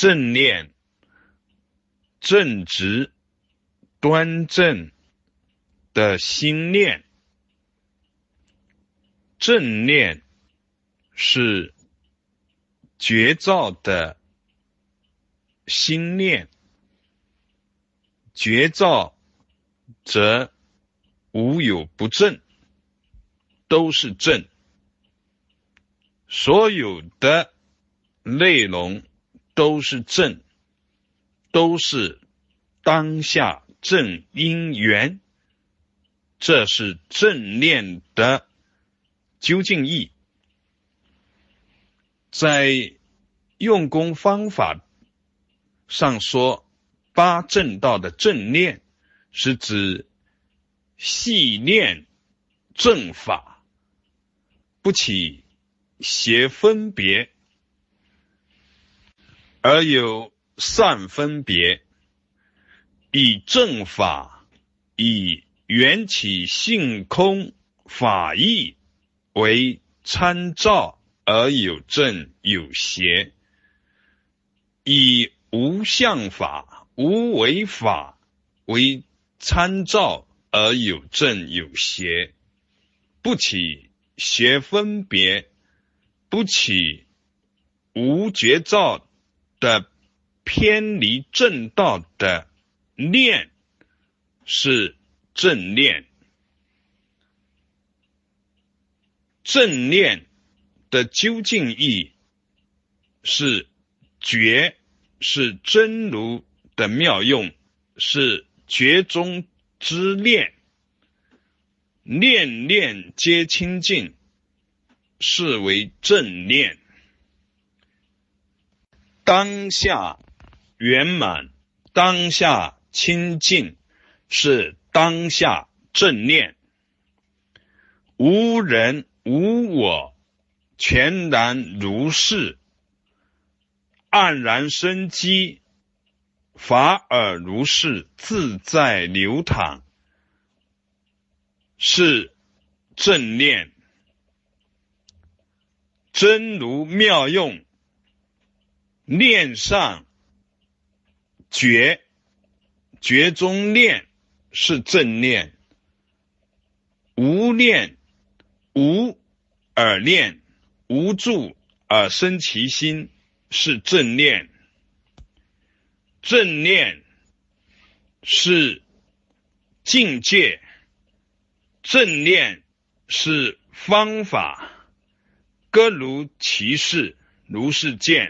正念、正直、端正的心念。正念是觉照的心念，觉照则无有不正，都是正。所有的内容都是正，都是当下正因缘，这是正念的究竟义。在用功方法上说，八正道的正念是指细念正法，不起。邪分别，而有善分别，以正法，以缘起性空法义为参照，而有正有邪；以无相法、无为法为参照，而有正有邪，不起邪分别。不起无觉照的偏离正道的念是正念，正念的究竟义是觉，是真如的妙用，是觉中之念，念念皆清净。是为正念，当下圆满，当下清净，是当下正念。无人无我，全然如是，黯然生机，法尔如是，自在流淌，是正念。真如妙用，念上觉，觉中念是正念；无念，无而念，无助而生其心是正念。正念是境界，正念是方法。各如其事，如是见。